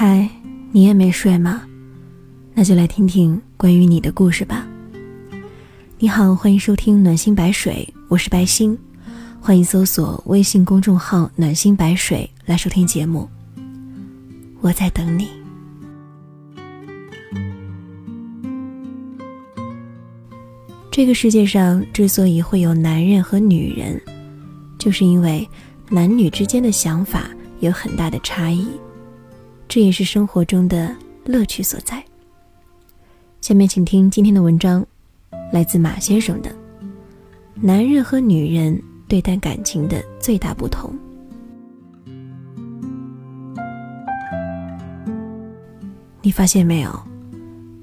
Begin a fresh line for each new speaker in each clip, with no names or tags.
嗨，你也没睡吗？那就来听听关于你的故事吧。你好，欢迎收听暖心白水，我是白心，欢迎搜索微信公众号暖心白水来收听节目。我在等你。这个世界上之所以会有男人和女人，就是因为男女之间的想法有很大的差异。这也是生活中的乐趣所在。下面请听今天的文章，来自马先生的《男人和女人对待感情的最大不同》。你发现没有？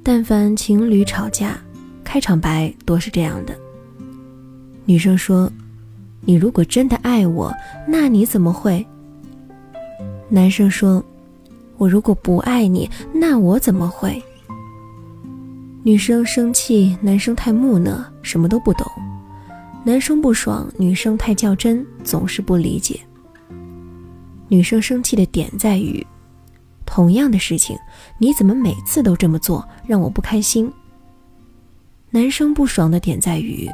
但凡情侣吵架，开场白多是这样的：女生说：“你如果真的爱我，那你怎么会？”男生说。我如果不爱你，那我怎么会？女生生气，男生太木讷，什么都不懂；男生不爽，女生太较真，总是不理解。女生生气的点在于，同样的事情，你怎么每次都这么做，让我不开心？男生不爽的点在于，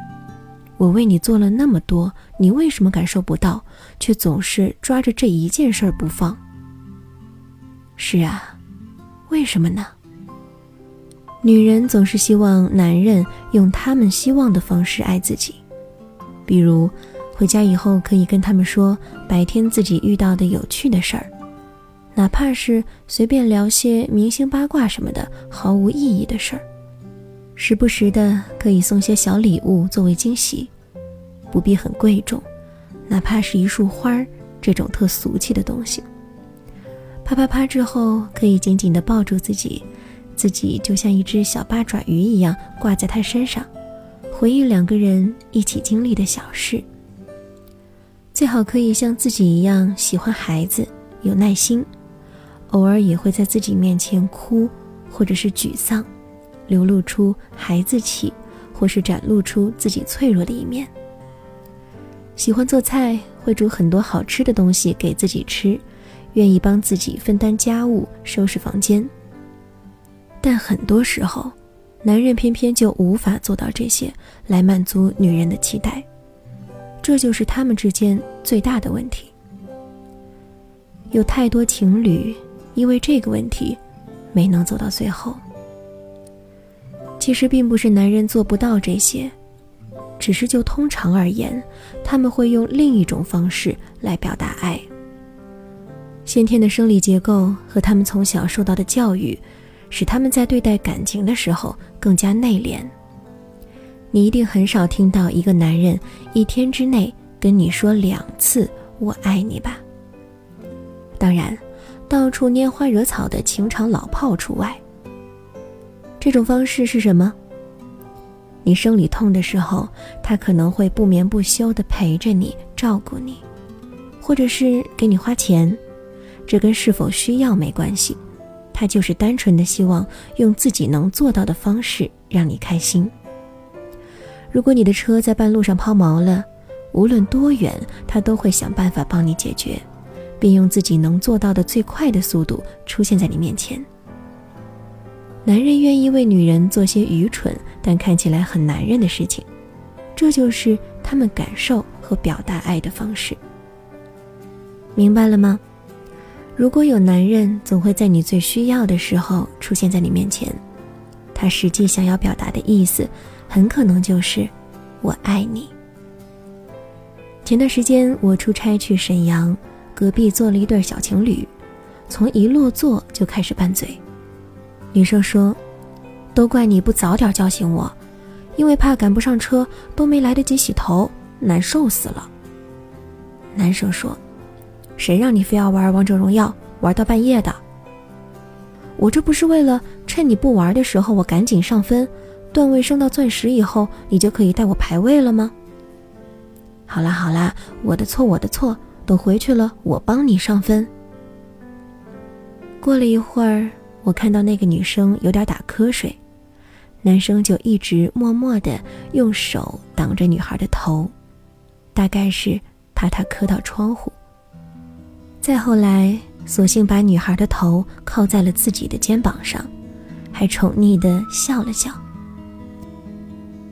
我为你做了那么多，你为什么感受不到，却总是抓着这一件事儿不放？是啊，为什么呢？女人总是希望男人用他们希望的方式爱自己，比如回家以后可以跟他们说白天自己遇到的有趣的事儿，哪怕是随便聊些明星八卦什么的毫无意义的事儿，时不时的可以送些小礼物作为惊喜，不必很贵重，哪怕是一束花儿这种特俗气的东西。啪啪啪之后，可以紧紧地抱住自己，自己就像一只小八爪鱼一样挂在他身上，回忆两个人一起经历的小事。最好可以像自己一样喜欢孩子，有耐心，偶尔也会在自己面前哭，或者是沮丧，流露出孩子气，或是展露出自己脆弱的一面。喜欢做菜，会煮很多好吃的东西给自己吃。愿意帮自己分担家务、收拾房间，但很多时候，男人偏偏就无法做到这些来满足女人的期待，这就是他们之间最大的问题。有太多情侣因为这个问题没能走到最后。其实并不是男人做不到这些，只是就通常而言，他们会用另一种方式来表达爱。先天的生理结构和他们从小受到的教育，使他们在对待感情的时候更加内敛。你一定很少听到一个男人一天之内跟你说两次“我爱你”吧？当然，到处拈花惹草的情场老炮除外。这种方式是什么？你生理痛的时候，他可能会不眠不休地陪着你、照顾你，或者是给你花钱。这跟是否需要没关系，他就是单纯的希望用自己能做到的方式让你开心。如果你的车在半路上抛锚了，无论多远，他都会想办法帮你解决，并用自己能做到的最快的速度出现在你面前。男人愿意为女人做些愚蠢但看起来很男人的事情，这就是他们感受和表达爱的方式。明白了吗？如果有男人总会在你最需要的时候出现在你面前，他实际想要表达的意思，很可能就是“我爱你”。前段时间我出差去沈阳，隔壁坐了一对小情侣，从一落座就开始拌嘴。女生说：“都怪你不早点叫醒我，因为怕赶不上车，都没来得及洗头，难受死了。”男生说。谁让你非要玩王者荣耀玩到半夜的？我这不是为了趁你不玩的时候我赶紧上分，段位升到钻石以后你就可以带我排位了吗？好啦好啦，我的错我的错，等回去了我帮你上分。过了一会儿，我看到那个女生有点打瞌睡，男生就一直默默的用手挡着女孩的头，大概是怕她磕到窗户。再后来，索性把女孩的头靠在了自己的肩膀上，还宠溺地笑了笑。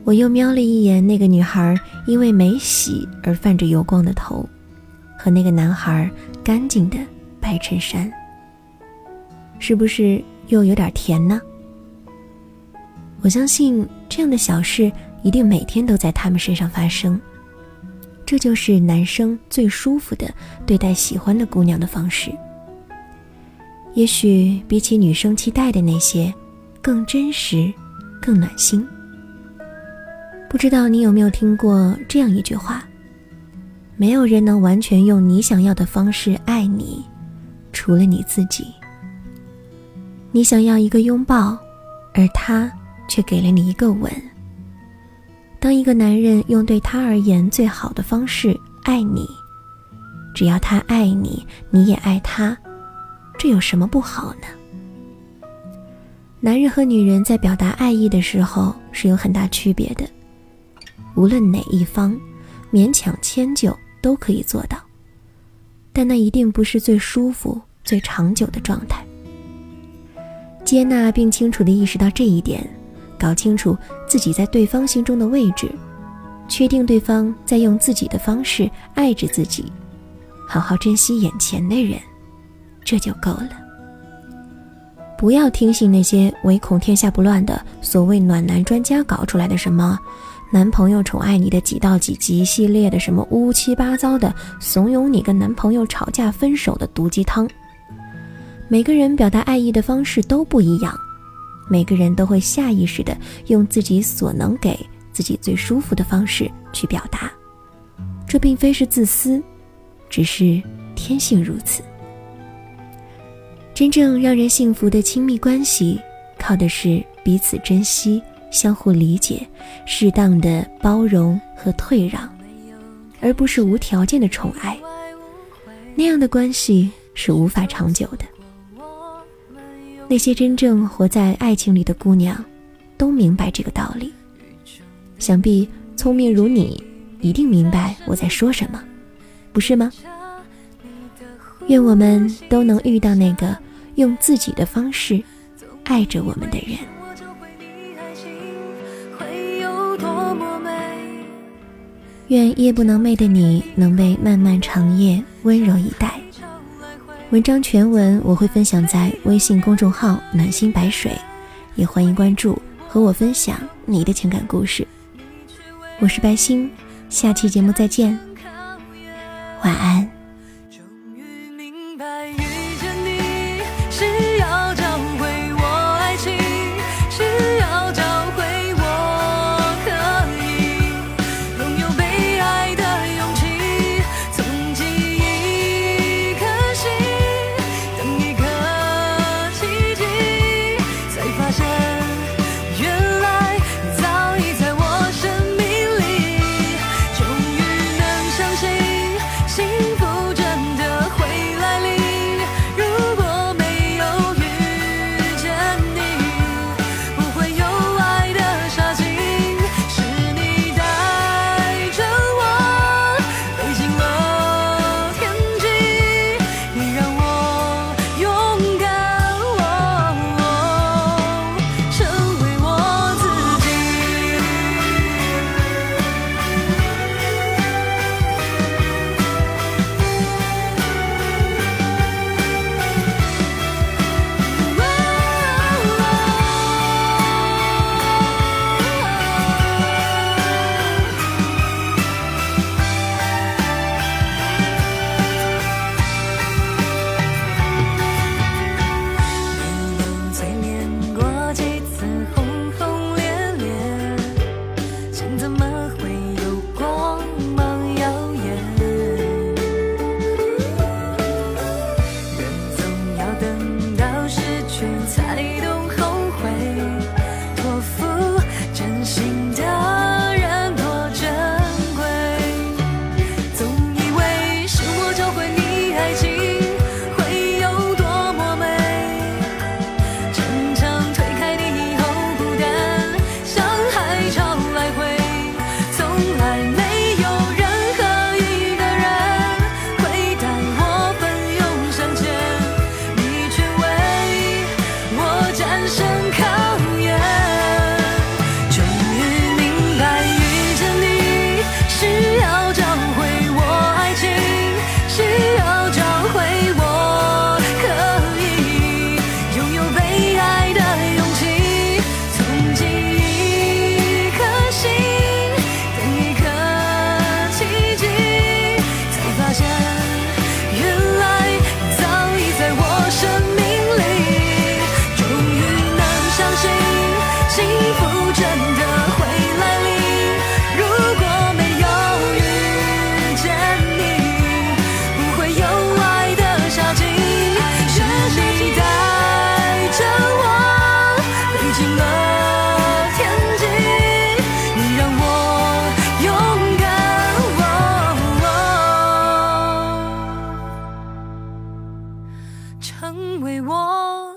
我又瞄了一眼那个女孩因为没洗而泛着油光的头，和那个男孩干净的白衬衫，是不是又有点甜呢？我相信这样的小事一定每天都在他们身上发生。这就是男生最舒服的对待喜欢的姑娘的方式。也许比起女生期待的那些，更真实，更暖心。不知道你有没有听过这样一句话：没有人能完全用你想要的方式爱你，除了你自己。你想要一个拥抱，而他却给了你一个吻。当一个男人用对他而言最好的方式爱你，只要他爱你，你也爱他，这有什么不好呢？男人和女人在表达爱意的时候是有很大区别的，无论哪一方，勉强迁就都可以做到，但那一定不是最舒服、最长久的状态。接纳并清楚地意识到这一点。搞清楚自己在对方心中的位置，确定对方在用自己的方式爱着自己，好好珍惜眼前的人，这就够了。不要听信那些唯恐天下不乱的所谓暖男专家搞出来的什么“男朋友宠爱你的几到几集”系列的什么乌七八糟的怂恿你跟男朋友吵架分手的毒鸡汤。每个人表达爱意的方式都不一样。每个人都会下意识的用自己所能给自己最舒服的方式去表达，这并非是自私，只是天性如此。真正让人幸福的亲密关系，靠的是彼此珍惜、相互理解、适当的包容和退让，而不是无条件的宠爱。那样的关系是无法长久的。那些真正活在爱情里的姑娘，都明白这个道理。想必聪明如你，一定明白我在说什么，不是吗？愿我们都能遇到那个用自己的方式爱着我们的人。愿夜不能寐的你能被漫漫长夜温柔以待。文章全文我会分享在微信公众号暖心白水也欢迎关注和我分享你的情感故事。我是白星下期节目再见。晚安。成为我